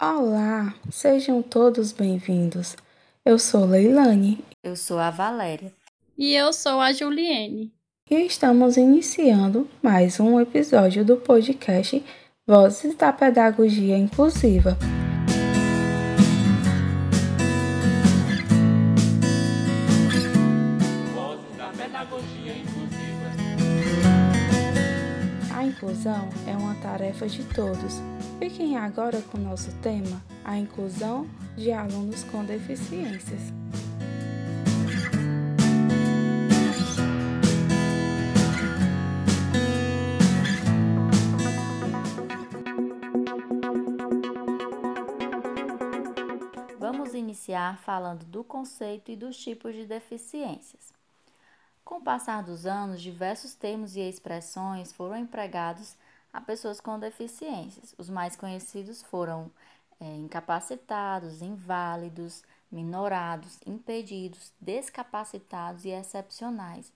Olá, sejam todos bem-vindos. Eu sou Leilane. Eu sou a Valéria. E eu sou a Juliene. E estamos iniciando mais um episódio do podcast Vozes da Pedagogia Inclusiva. Vozes da Pedagogia Inclusiva. A inclusão é uma tarefa de todos. Fiquem agora com o nosso tema, a inclusão de alunos com deficiências. Vamos iniciar falando do conceito e dos tipos de deficiências. Com o passar dos anos, diversos termos e expressões foram empregados a pessoas com deficiências. Os mais conhecidos foram é, incapacitados, inválidos, minorados, impedidos, descapacitados e excepcionais.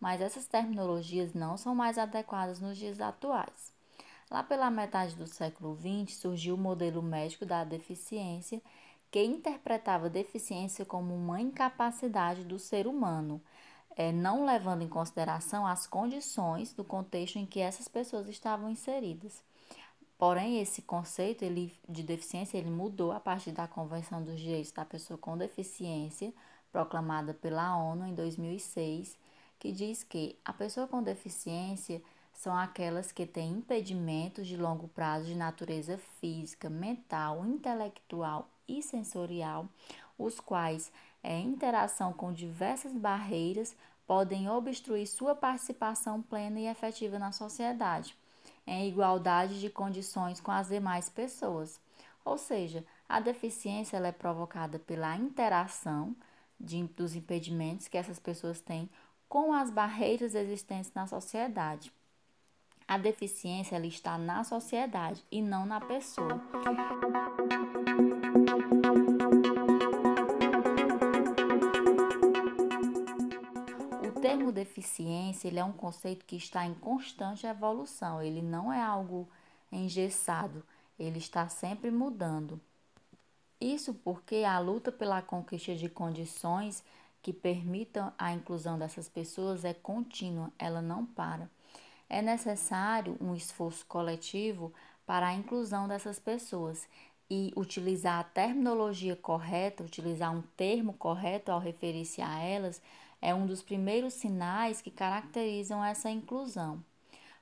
Mas essas terminologias não são mais adequadas nos dias atuais. Lá pela metade do século XX surgiu o modelo médico da deficiência, que interpretava deficiência como uma incapacidade do ser humano, é, não levando em consideração as condições do contexto em que essas pessoas estavam inseridas. Porém, esse conceito ele, de deficiência ele mudou a partir da Convenção dos Direitos da Pessoa com Deficiência, proclamada pela ONU em 2006, que diz que a pessoa com deficiência são aquelas que têm impedimentos de longo prazo de natureza física, mental, intelectual e sensorial, os quais, em interação com diversas barreiras, podem obstruir sua participação plena e efetiva na sociedade, em igualdade de condições com as demais pessoas. Ou seja, a deficiência é provocada pela interação de, dos impedimentos que essas pessoas têm com as barreiras existentes na sociedade. A deficiência ela está na sociedade e não na pessoa. Termo deficiência ele é um conceito que está em constante evolução, ele não é algo engessado, ele está sempre mudando. Isso porque a luta pela conquista de condições que permitam a inclusão dessas pessoas é contínua, ela não para. É necessário um esforço coletivo para a inclusão dessas pessoas e utilizar a terminologia correta, utilizar um termo correto ao referir-se a elas, é um dos primeiros sinais que caracterizam essa inclusão.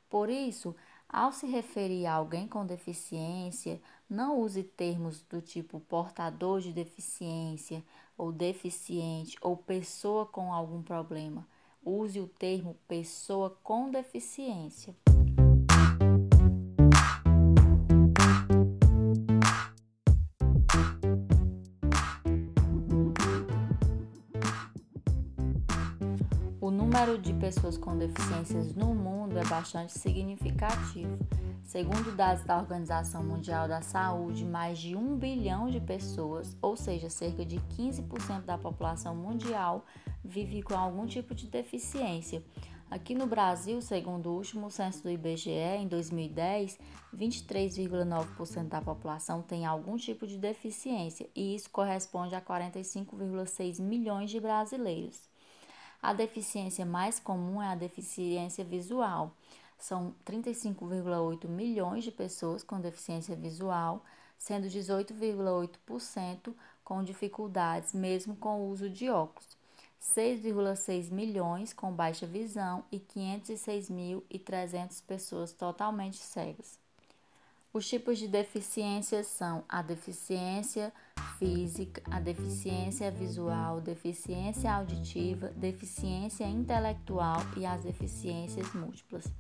Por isso, ao se referir a alguém com deficiência, não use termos do tipo portador de deficiência, ou deficiente, ou pessoa com algum problema use o termo pessoa com deficiência. Número de pessoas com deficiências no mundo é bastante significativo. Segundo dados da Organização Mundial da Saúde, mais de um bilhão de pessoas, ou seja, cerca de 15% da população mundial, vive com algum tipo de deficiência. Aqui no Brasil, segundo o último censo do IBGE, em 2010, 23,9% da população tem algum tipo de deficiência, e isso corresponde a 45,6 milhões de brasileiros. A deficiência mais comum é a deficiência visual. São 35,8 milhões de pessoas com deficiência visual, sendo 18,8% com dificuldades, mesmo com o uso de óculos. 6,6 milhões com baixa visão e 506.300 pessoas totalmente cegas. Os tipos de deficiências são a deficiência física, a deficiência visual, deficiência auditiva, deficiência intelectual e as deficiências múltiplas.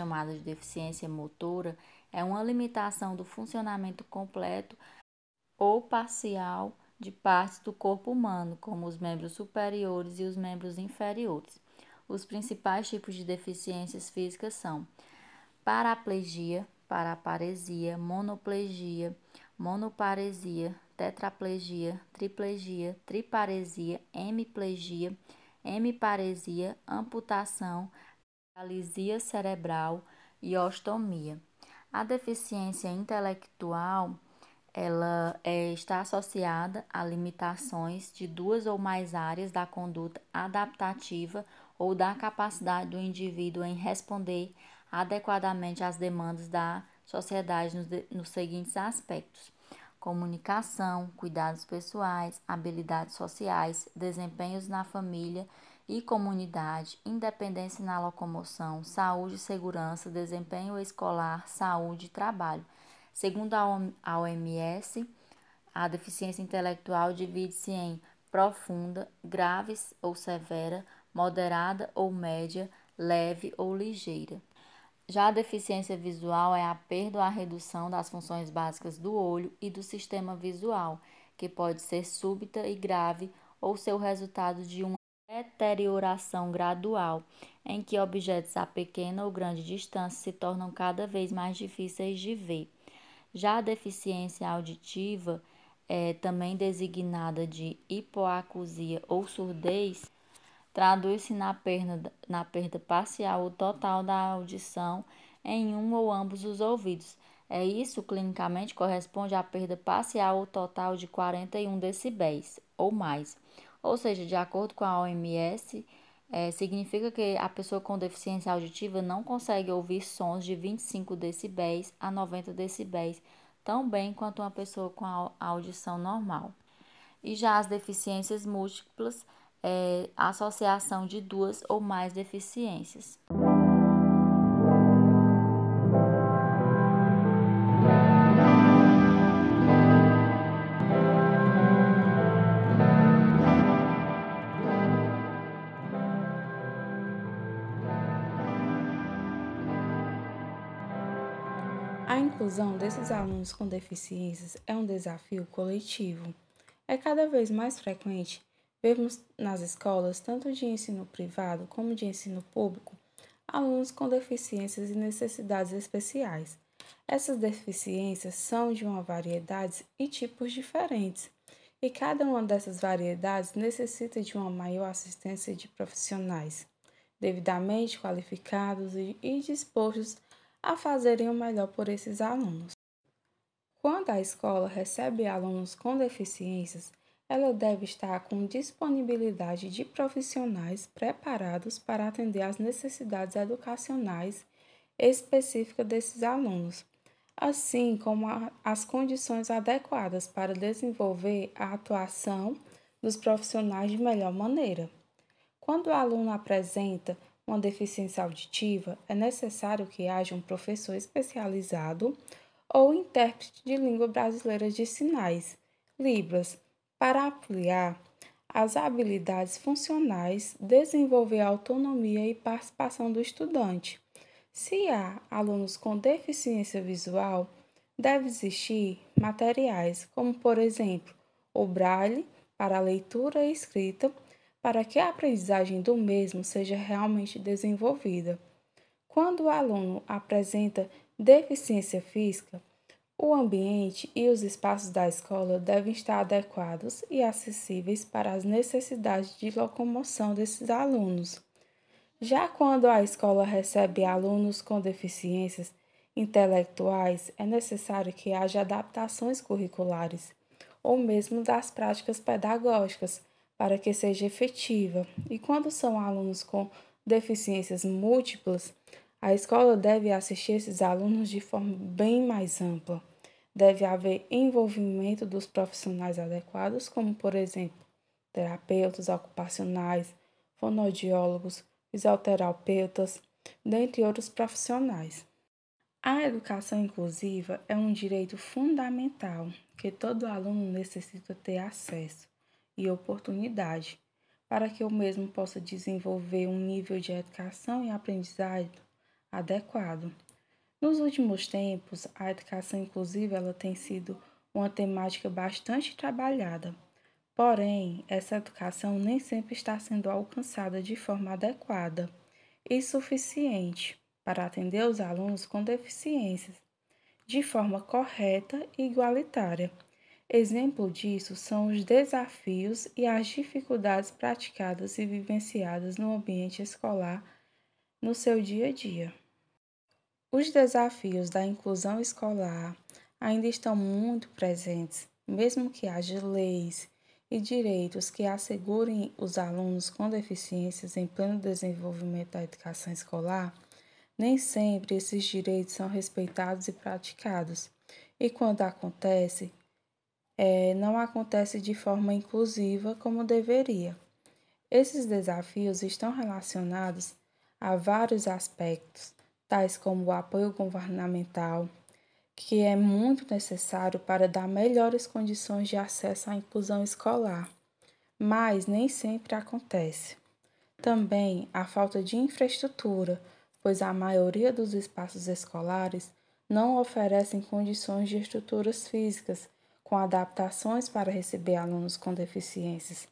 Chamada de deficiência motora é uma limitação do funcionamento completo ou parcial de partes do corpo humano, como os membros superiores e os membros inferiores. Os principais tipos de deficiências físicas são paraplegia, paraparesia, monoplegia, monoparesia, tetraplegia, triplegia, triparesia, hemiplegia, hemiparesia, amputação, paralisia cerebral e ostomia. A deficiência intelectual ela é, está associada a limitações de duas ou mais áreas da conduta adaptativa ou da capacidade do indivíduo em responder adequadamente às demandas da sociedade nos, nos seguintes aspectos: comunicação, cuidados pessoais, habilidades sociais, desempenhos na família e comunidade, independência na locomoção, saúde e segurança, desempenho escolar, saúde e trabalho. Segundo a OMS, a deficiência intelectual divide-se em profunda, grave ou severa, moderada ou média, leve ou ligeira. Já a deficiência visual é a perda ou a redução das funções básicas do olho e do sistema visual, que pode ser súbita e grave ou ser o resultado de uma deterioração gradual, em que objetos a pequena ou grande distância se tornam cada vez mais difíceis de ver. Já a deficiência auditiva, é, também designada de hipoacusia ou surdez, traduz-se na na perda parcial ou total da audição em um ou ambos os ouvidos. É isso clinicamente corresponde à perda parcial ou total de 41 decibéis ou mais. Ou seja, de acordo com a OMS, é, significa que a pessoa com deficiência auditiva não consegue ouvir sons de 25 decibéis a 90 decibéis tão bem quanto uma pessoa com a audição normal. E já as deficiências múltiplas é associação de duas ou mais deficiências. Inclusão desses alunos com deficiências é um desafio coletivo. É cada vez mais frequente vermos nas escolas, tanto de ensino privado como de ensino público, alunos com deficiências e necessidades especiais. Essas deficiências são de uma variedade e tipos diferentes, e cada uma dessas variedades necessita de uma maior assistência de profissionais devidamente qualificados e dispostos a fazerem o melhor por esses alunos. Quando a escola recebe alunos com deficiências, ela deve estar com disponibilidade de profissionais preparados para atender às necessidades educacionais específicas desses alunos, assim como as condições adequadas para desenvolver a atuação dos profissionais de melhor maneira. Quando o aluno apresenta uma deficiência auditiva, é necessário que haja um professor especializado ou intérprete de língua brasileira de sinais, Libras, para ampliar as habilidades funcionais, desenvolver a autonomia e participação do estudante. Se há alunos com deficiência visual, deve existir materiais, como por exemplo, o braille para leitura e escrita para que a aprendizagem do mesmo seja realmente desenvolvida. Quando o aluno apresenta deficiência física, o ambiente e os espaços da escola devem estar adequados e acessíveis para as necessidades de locomoção desses alunos. Já quando a escola recebe alunos com deficiências intelectuais, é necessário que haja adaptações curriculares ou mesmo das práticas pedagógicas para que seja efetiva. E quando são alunos com deficiências múltiplas, a escola deve assistir esses alunos de forma bem mais ampla. Deve haver envolvimento dos profissionais adequados, como, por exemplo, terapeutas ocupacionais, fonoaudiólogos, fisioterapeutas, dentre outros profissionais. A educação inclusiva é um direito fundamental que todo aluno necessita ter acesso e oportunidade para que o mesmo possa desenvolver um nível de educação e aprendizagem adequado. Nos últimos tempos, a educação inclusiva ela tem sido uma temática bastante trabalhada. Porém, essa educação nem sempre está sendo alcançada de forma adequada e suficiente. para atender os alunos com deficiências de forma correta e igualitária. Exemplo disso são os desafios e as dificuldades praticadas e vivenciadas no ambiente escolar no seu dia a dia. Os desafios da inclusão escolar ainda estão muito presentes, mesmo que haja leis e direitos que assegurem os alunos com deficiências em pleno desenvolvimento da educação escolar, nem sempre esses direitos são respeitados e praticados. E quando acontece, é, não acontece de forma inclusiva como deveria. Esses desafios estão relacionados a vários aspectos, tais como o apoio governamental, que é muito necessário para dar melhores condições de acesso à inclusão escolar, mas nem sempre acontece. Também a falta de infraestrutura, pois a maioria dos espaços escolares não oferecem condições de estruturas físicas com adaptações para receber alunos com deficiências,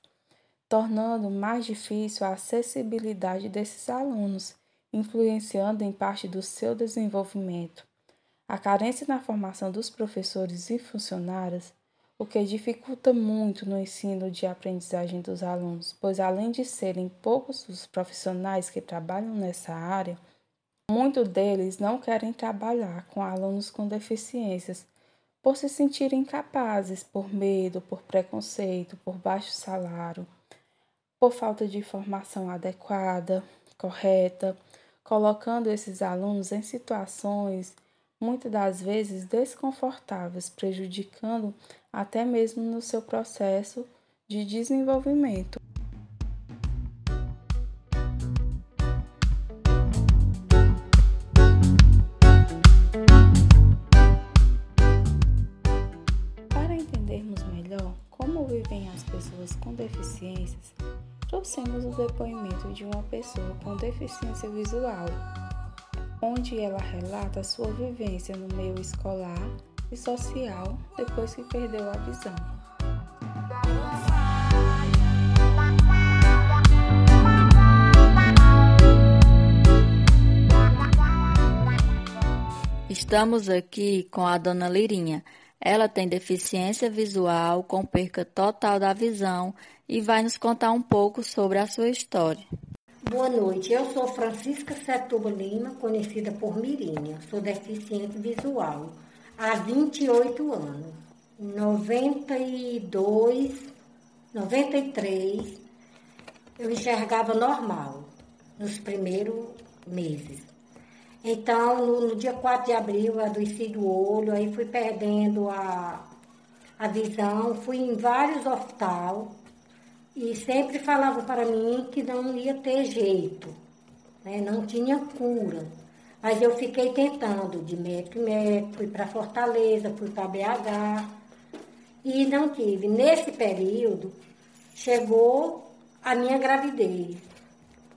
tornando mais difícil a acessibilidade desses alunos, influenciando em parte do seu desenvolvimento. A carência na formação dos professores e funcionários, o que dificulta muito no ensino de aprendizagem dos alunos, pois além de serem poucos os profissionais que trabalham nessa área, muitos deles não querem trabalhar com alunos com deficiências por se sentirem incapazes, por medo, por preconceito, por baixo salário, por falta de formação adequada, correta, colocando esses alunos em situações muitas das vezes desconfortáveis, prejudicando até mesmo no seu processo de desenvolvimento. Com deficiências, trouxemos o depoimento de uma pessoa com deficiência visual onde ela relata sua vivência no meio escolar e social depois que perdeu a visão. Estamos aqui com a dona Lirinha. Ela tem deficiência visual com perca total da visão e vai nos contar um pouco sobre a sua história. Boa noite, eu sou Francisca Setuba Lima, conhecida por Mirinha. Sou deficiente visual há 28 anos. Em 92, 93, eu enxergava normal nos primeiros meses. Então, no, no dia 4 de abril, adoeci do olho, aí fui perdendo a, a visão, fui em vários hospitais e sempre falavam para mim que não ia ter jeito, né? não tinha cura. Mas eu fiquei tentando de médico em médico, fui para Fortaleza, fui para BH e não tive. Nesse período chegou a minha gravidez.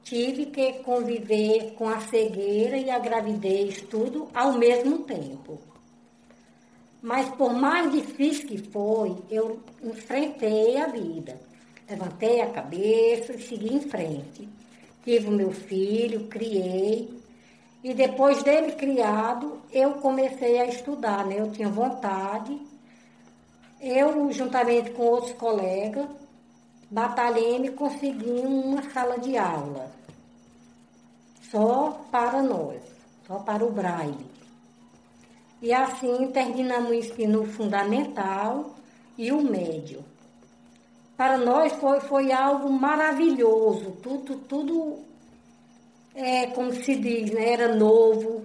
Tive que conviver com a cegueira e a gravidez, tudo ao mesmo tempo. Mas por mais difícil que foi, eu enfrentei a vida. Levantei a cabeça e segui em frente. Tive o meu filho, criei. E depois dele criado, eu comecei a estudar, né? Eu tinha vontade. Eu, juntamente com outros colegas, batalhei e consegui uma sala de aula. Só para nós, só para o Braille. E assim terminamos o ensino fundamental e o médio para nós foi, foi algo maravilhoso. Tudo, tudo é, como se diz, né? era novo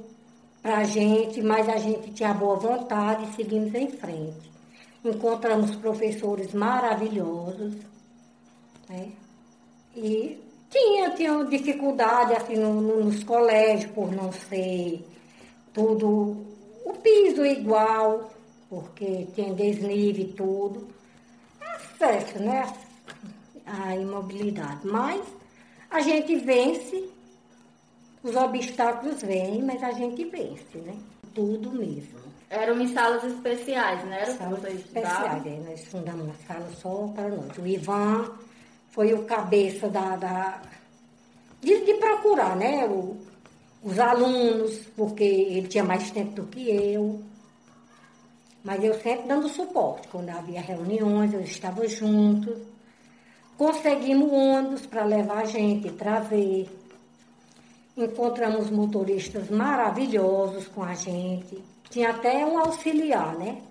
para a gente, mas a gente tinha boa vontade e seguimos em frente. Encontramos professores maravilhosos, né? E tinha, tinha dificuldade assim no, no, nos colégios por não ser tudo o piso igual, porque tinha desnível e tudo acesso, né? A imobilidade. Mas a gente vence, os obstáculos vêm, mas a gente vence, né? Tudo mesmo. Eram em salas especiais, né? Era salas especiais, é, nós fundamos uma sala só para nós. O Ivan foi o cabeça da. da de, de procurar, né? O, os alunos, porque ele tinha mais tempo do que eu. Mas eu sempre dando suporte. Quando havia reuniões, eu estava junto. Conseguimos ônibus para levar a gente, trazer. Encontramos motoristas maravilhosos com a gente. Tinha até um auxiliar, né?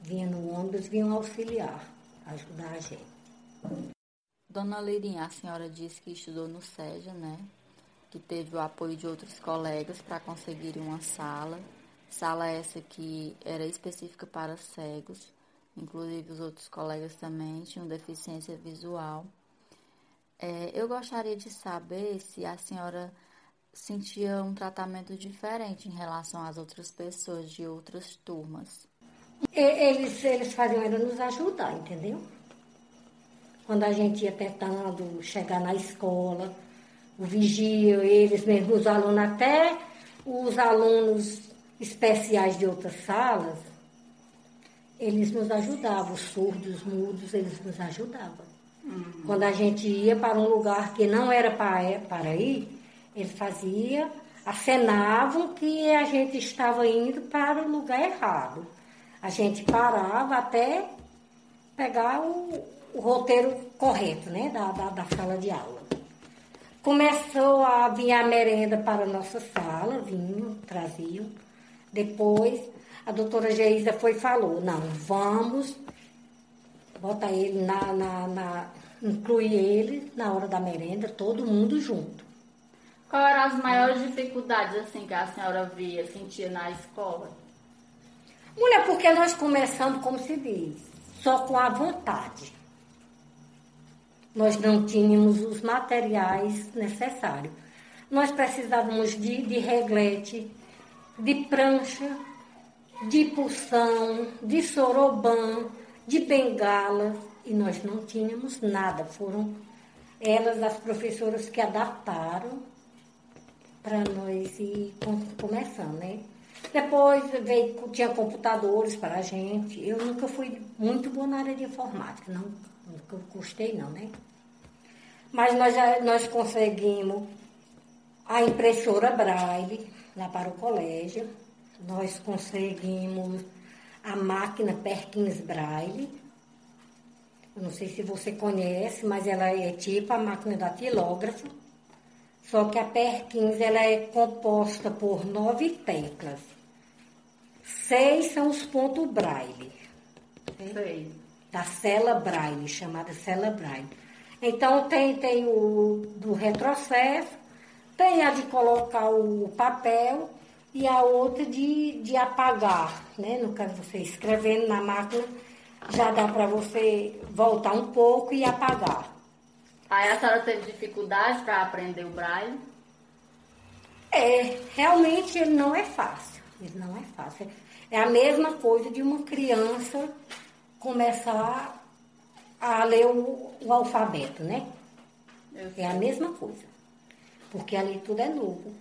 Vinha no ônibus, vinha um auxiliar ajudar a gente. Dona Lirinha, a senhora disse que estudou no SEJA, né? Que teve o apoio de outros colegas para conseguir uma sala. Sala essa que era específica para cegos. Inclusive os outros colegas também tinham deficiência visual. É, eu gostaria de saber se a senhora sentia um tratamento diferente em relação às outras pessoas de outras turmas. Eles, eles faziam era nos ajudar, entendeu? Quando a gente ia tentando chegar na escola, o vigia, eles mesmos, os alunos, até os alunos especiais de outras salas, eles nos ajudavam, os surdos, os mudos, eles nos ajudavam. Uhum. Quando a gente ia para um lugar que não era para, para ir, eles faziam, acenavam que a gente estava indo para o lugar errado. A gente parava até pegar o, o roteiro correto, né, da, da, da, sala de aula. Começou a vir a merenda para a nossa sala, vinham, traziam. Depois, a doutora Geisa foi e falou, não, vamos botar ele na, na, na incluir ele na hora da merenda, todo mundo junto. Qual eram as maiores dificuldades assim que a senhora via, sentia na escola? Mulher, porque nós começamos, como se diz, só com a vontade nós não tínhamos os materiais necessários. Nós precisávamos de, de reglete, de prancha, de pulsão, de sorobã, de bengala, e nós não tínhamos nada. Foram elas, as professoras, que adaptaram para nós ir começando, né? Depois veio, tinha computadores para a gente. Eu nunca fui muito boa na área de informática, não, nunca gostei não, né? Mas nós, nós conseguimos a impressora Braille lá para o colégio. Nós conseguimos a máquina Perkins Braille. Eu não sei se você conhece, mas ela é tipo a máquina da tilógrafo. Só que a Perkins ela é composta por nove teclas. Seis são os pontos Braille. Né? Da cela Braille, chamada cela Braille. Então tem, tem o do retrocesso, tem a de colocar o papel e a outra de, de apagar, né? No caso, você escrevendo na máquina, já dá para você voltar um pouco e apagar. Aí a senhora teve dificuldade para aprender o braille? É, realmente ele não é fácil. Ele não é fácil. É a mesma coisa de uma criança começar a ler o, o alfabeto, né? É a mesma coisa. Porque ali tudo é novo.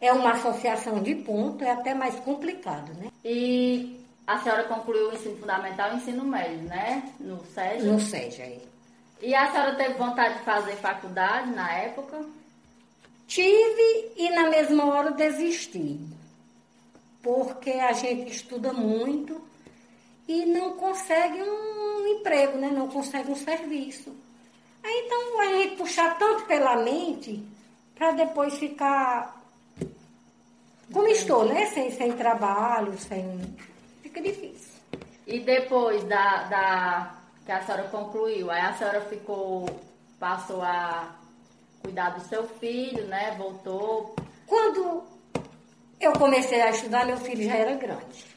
É uma associação de ponto, é até mais complicado, né? E a senhora concluiu o ensino fundamental e o ensino médio, né? No SEJA? No SEJA, aí. E a senhora teve vontade de fazer faculdade na época? Tive e na mesma hora desisti. Porque a gente estuda muito e não consegue um emprego, né? não consegue um serviço. Aí então a gente puxar tanto pela mente para depois ficar como estou, né? Sem, sem trabalho, sem. Fica difícil. E depois da, da que a senhora concluiu, aí a senhora ficou, passou a cuidar do seu filho, né? Voltou. Quando eu comecei a estudar, meu filho já era grande.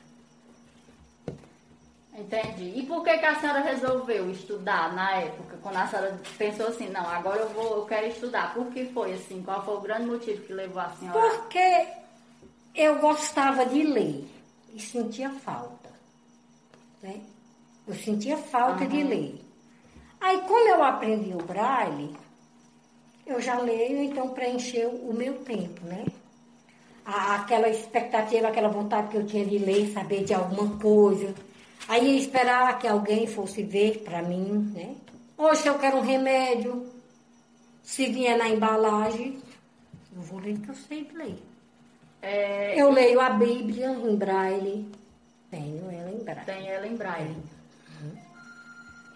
Entendi. E por que, que a senhora resolveu estudar na época, quando a senhora pensou assim, não, agora eu vou, eu quero estudar? Por que foi assim? Qual foi o grande motivo que levou a senhora? Porque eu gostava de ler e sentia falta. Né? Eu sentia falta uhum. de ler. Aí, como eu aprendi o braille, eu já leio, então preencheu o meu tempo, né? aquela expectativa, aquela vontade que eu tinha de ler, saber de alguma coisa Aí esperar que alguém fosse ver para mim, né? Hoje eu quero um remédio, se vier na embalagem, Eu vou ler que eu sei ler. É, Eu leio a Bíblia em braille. Tenho ela em braille. Tem ela em braille.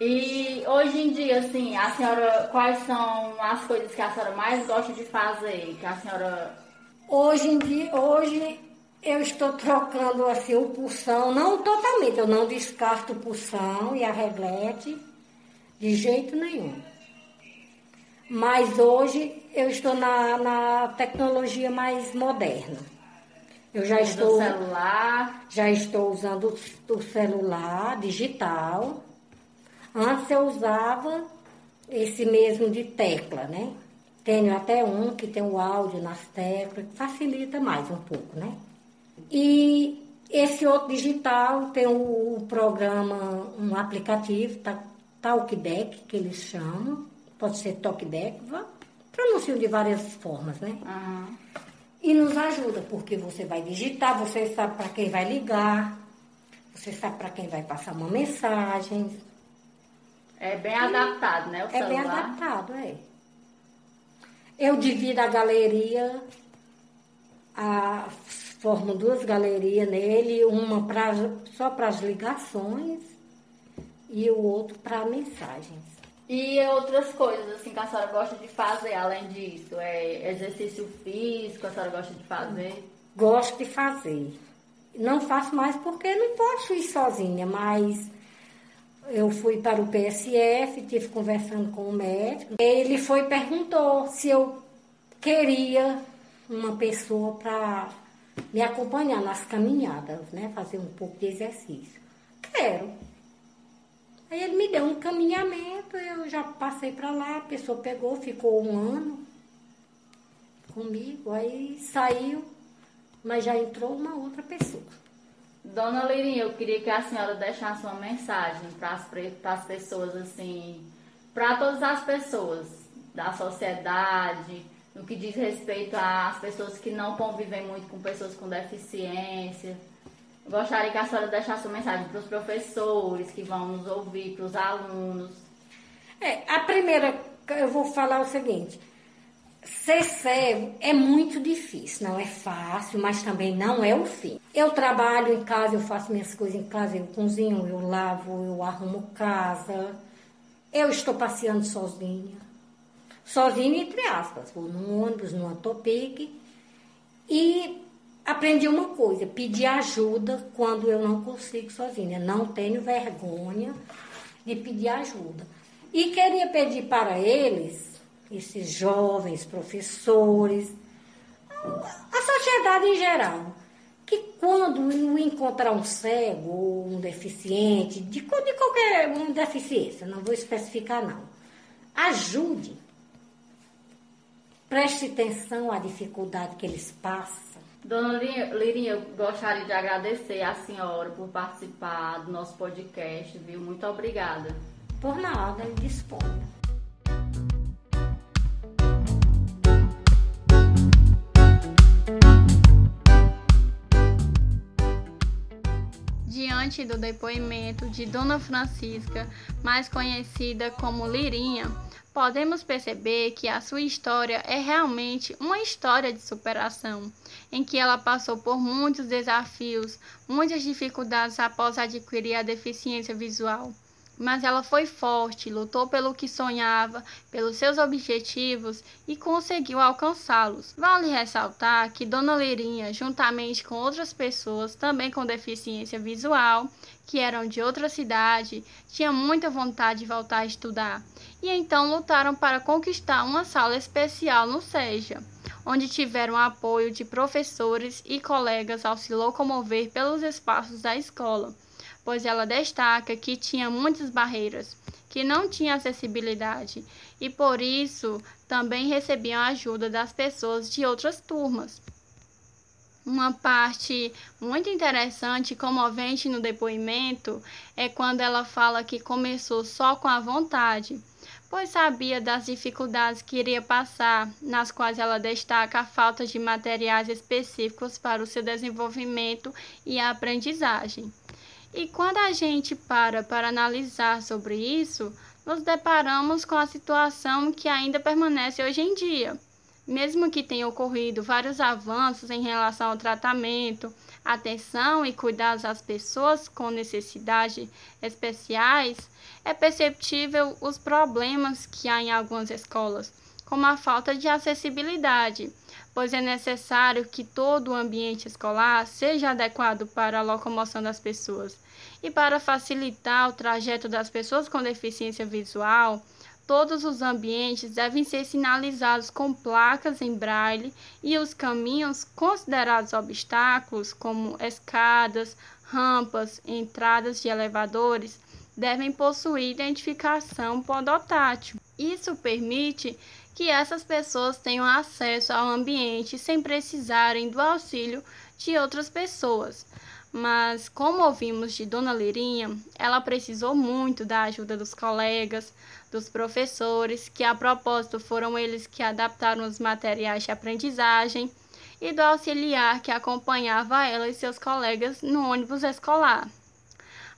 E hoje em dia, assim, a senhora, quais são as coisas que a senhora mais gosta de fazer? Que a senhora. Hoje em dia, hoje eu estou trocando assim o pulsão, não totalmente, eu não descarto o pulsão e a reglete de jeito nenhum. Mas hoje eu estou na, na tecnologia mais moderna. Eu já Do estou, celular. já estou usando o o celular digital. Antes eu usava esse mesmo de tecla, né? Tenho até um que tem o áudio nas teclas, que facilita mais um pouco, né? E esse outro digital tem o, o programa, um aplicativo, tá, Talkdeck, que eles chamam, pode ser Talkdeck, pronunciam de várias formas, né? Aham. E nos ajuda, porque você vai digitar, você sabe para quem vai ligar, você sabe para quem vai passar uma mensagem. É bem adaptado, né? O É bem celular. adaptado, é. Eu divido a galeria, a, formo duas galerias nele, uma pra, só para as ligações e o outro para mensagens. E outras coisas, assim, que a senhora gosta de fazer além disso? É exercício físico, a senhora gosta de fazer? Gosto de fazer. Não faço mais porque não posso ir sozinha, mas eu fui para o PSF, tive conversando com o médico. Ele foi e perguntou se eu queria uma pessoa para me acompanhar nas caminhadas, né? Fazer um pouco de exercício. Quero. Aí ele me deu um caminhamento, eu já passei para lá, a pessoa pegou, ficou um ano comigo, aí saiu, mas já entrou uma outra pessoa. Dona Lirinha, eu queria que a senhora deixasse uma mensagem para as pessoas, assim, para todas as pessoas da sociedade, no que diz respeito às pessoas que não convivem muito com pessoas com deficiência. Gostaria que a senhora deixasse uma mensagem para os professores que vão nos ouvir, para os alunos. É, a primeira, eu vou falar o seguinte: ser cego é muito difícil, não é fácil, mas também não é o fim. Eu trabalho em casa, eu faço minhas coisas em casa, eu cozinho, eu lavo, eu arrumo casa. Eu estou passeando sozinha. Sozinha, entre aspas. Vou num ônibus, numa topique. E aprendi uma coisa: pedir ajuda quando eu não consigo sozinha. Não tenho vergonha de pedir ajuda. E queria pedir para eles, esses jovens professores, a sociedade em geral, que quando encontrar um cego ou um deficiente, de, de qualquer uma deficiência, não vou especificar não, ajude. Preste atenção à dificuldade que eles passam. Dona Lirinha, Lirinha, eu gostaria de agradecer a senhora por participar do nosso podcast, viu? Muito obrigada. Por nada, disponha. Diante do depoimento de Dona Francisca, mais conhecida como Lirinha, podemos perceber que a sua história é realmente uma história de superação, em que ela passou por muitos desafios, muitas dificuldades após adquirir a deficiência visual. Mas ela foi forte, lutou pelo que sonhava, pelos seus objetivos e conseguiu alcançá-los. Vale ressaltar que Dona Lirinha, juntamente com outras pessoas também com deficiência visual, que eram de outra cidade, tinha muita vontade de voltar a estudar e então lutaram para conquistar uma sala especial no SEJA, onde tiveram apoio de professores e colegas ao se locomover pelos espaços da escola pois ela destaca que tinha muitas barreiras, que não tinha acessibilidade e por isso também recebiam ajuda das pessoas de outras turmas. Uma parte muito interessante e comovente no depoimento é quando ela fala que começou só com a vontade, pois sabia das dificuldades que iria passar, nas quais ela destaca a falta de materiais específicos para o seu desenvolvimento e a aprendizagem. E quando a gente para para analisar sobre isso, nos deparamos com a situação que ainda permanece hoje em dia. Mesmo que tenham ocorrido vários avanços em relação ao tratamento, atenção e cuidados às pessoas com necessidades especiais, é perceptível os problemas que há em algumas escolas, como a falta de acessibilidade, pois é necessário que todo o ambiente escolar seja adequado para a locomoção das pessoas. E para facilitar o trajeto das pessoas com deficiência visual, todos os ambientes devem ser sinalizados com placas em braille e os caminhos considerados obstáculos, como escadas, rampas, entradas de elevadores, devem possuir identificação podotátil. Isso permite que essas pessoas tenham acesso ao ambiente sem precisarem do auxílio de outras pessoas. Mas, como ouvimos de Dona Lirinha, ela precisou muito da ajuda dos colegas, dos professores, que a propósito foram eles que adaptaram os materiais de aprendizagem, e do auxiliar que acompanhava ela e seus colegas no ônibus escolar.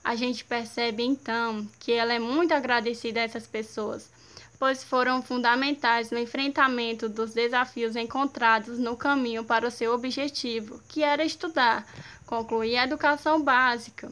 A gente percebe então que ela é muito agradecida a essas pessoas pois foram fundamentais no enfrentamento dos desafios encontrados no caminho para o seu objetivo, que era estudar, concluir a educação básica.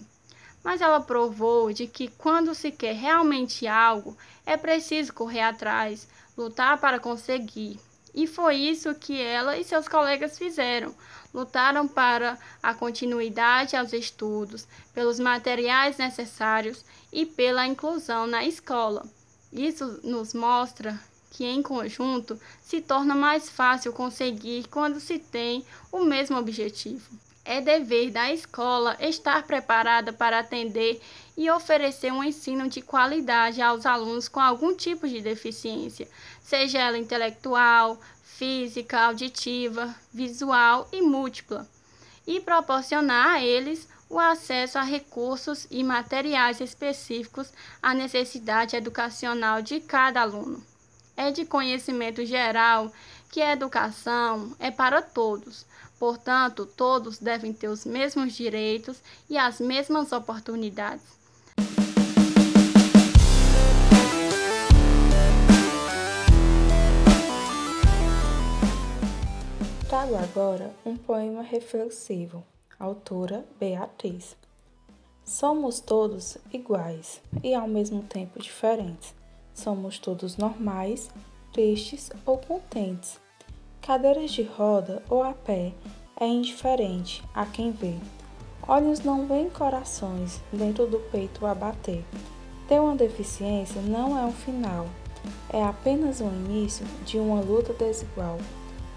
Mas ela provou de que quando se quer realmente algo, é preciso correr atrás, lutar para conseguir. E foi isso que ela e seus colegas fizeram. Lutaram para a continuidade aos estudos, pelos materiais necessários e pela inclusão na escola. Isso nos mostra que em conjunto se torna mais fácil conseguir quando se tem o mesmo objetivo. É dever da escola estar preparada para atender e oferecer um ensino de qualidade aos alunos com algum tipo de deficiência, seja ela intelectual, física, auditiva, visual e múltipla, e proporcionar a eles o acesso a recursos e materiais específicos à necessidade educacional de cada aluno. É de conhecimento geral que a educação é para todos, portanto, todos devem ter os mesmos direitos e as mesmas oportunidades. Trago agora um poema reflexivo Autora Beatriz. Somos todos iguais e ao mesmo tempo diferentes. Somos todos normais, tristes ou contentes. Cadeiras de roda ou a pé é indiferente a quem vê. Olhos não veem corações dentro do peito a bater. Ter uma deficiência não é um final, é apenas um início de uma luta desigual.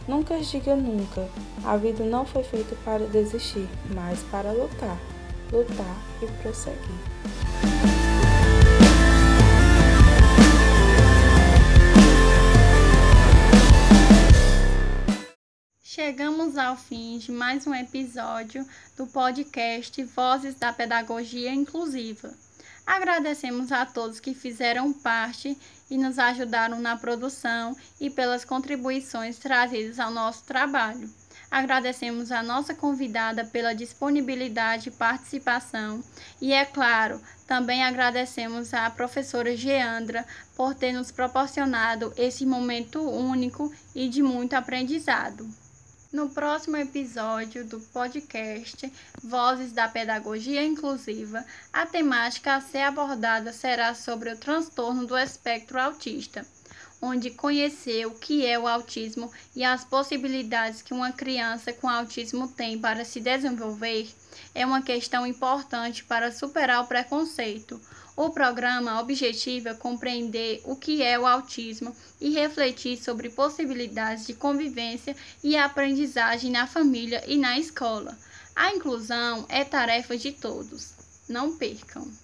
Nunca diga nunca. A vida não foi feita para desistir, mas para lutar, lutar e prosseguir. Chegamos ao fim de mais um episódio do podcast Vozes da Pedagogia Inclusiva. Agradecemos a todos que fizeram parte e nos ajudaram na produção e pelas contribuições trazidas ao nosso trabalho. Agradecemos a nossa convidada pela disponibilidade e participação e, é claro, também agradecemos à professora Geandra por ter nos proporcionado esse momento único e de muito aprendizado. No próximo episódio do podcast Vozes da Pedagogia Inclusiva, a temática a ser abordada será sobre o transtorno do espectro autista, onde conhecer o que é o autismo e as possibilidades que uma criança com autismo tem para se desenvolver é uma questão importante para superar o preconceito o programa objetiva compreender o que é o autismo e refletir sobre possibilidades de convivência e aprendizagem na família e na escola. A inclusão é tarefa de todos. Não percam!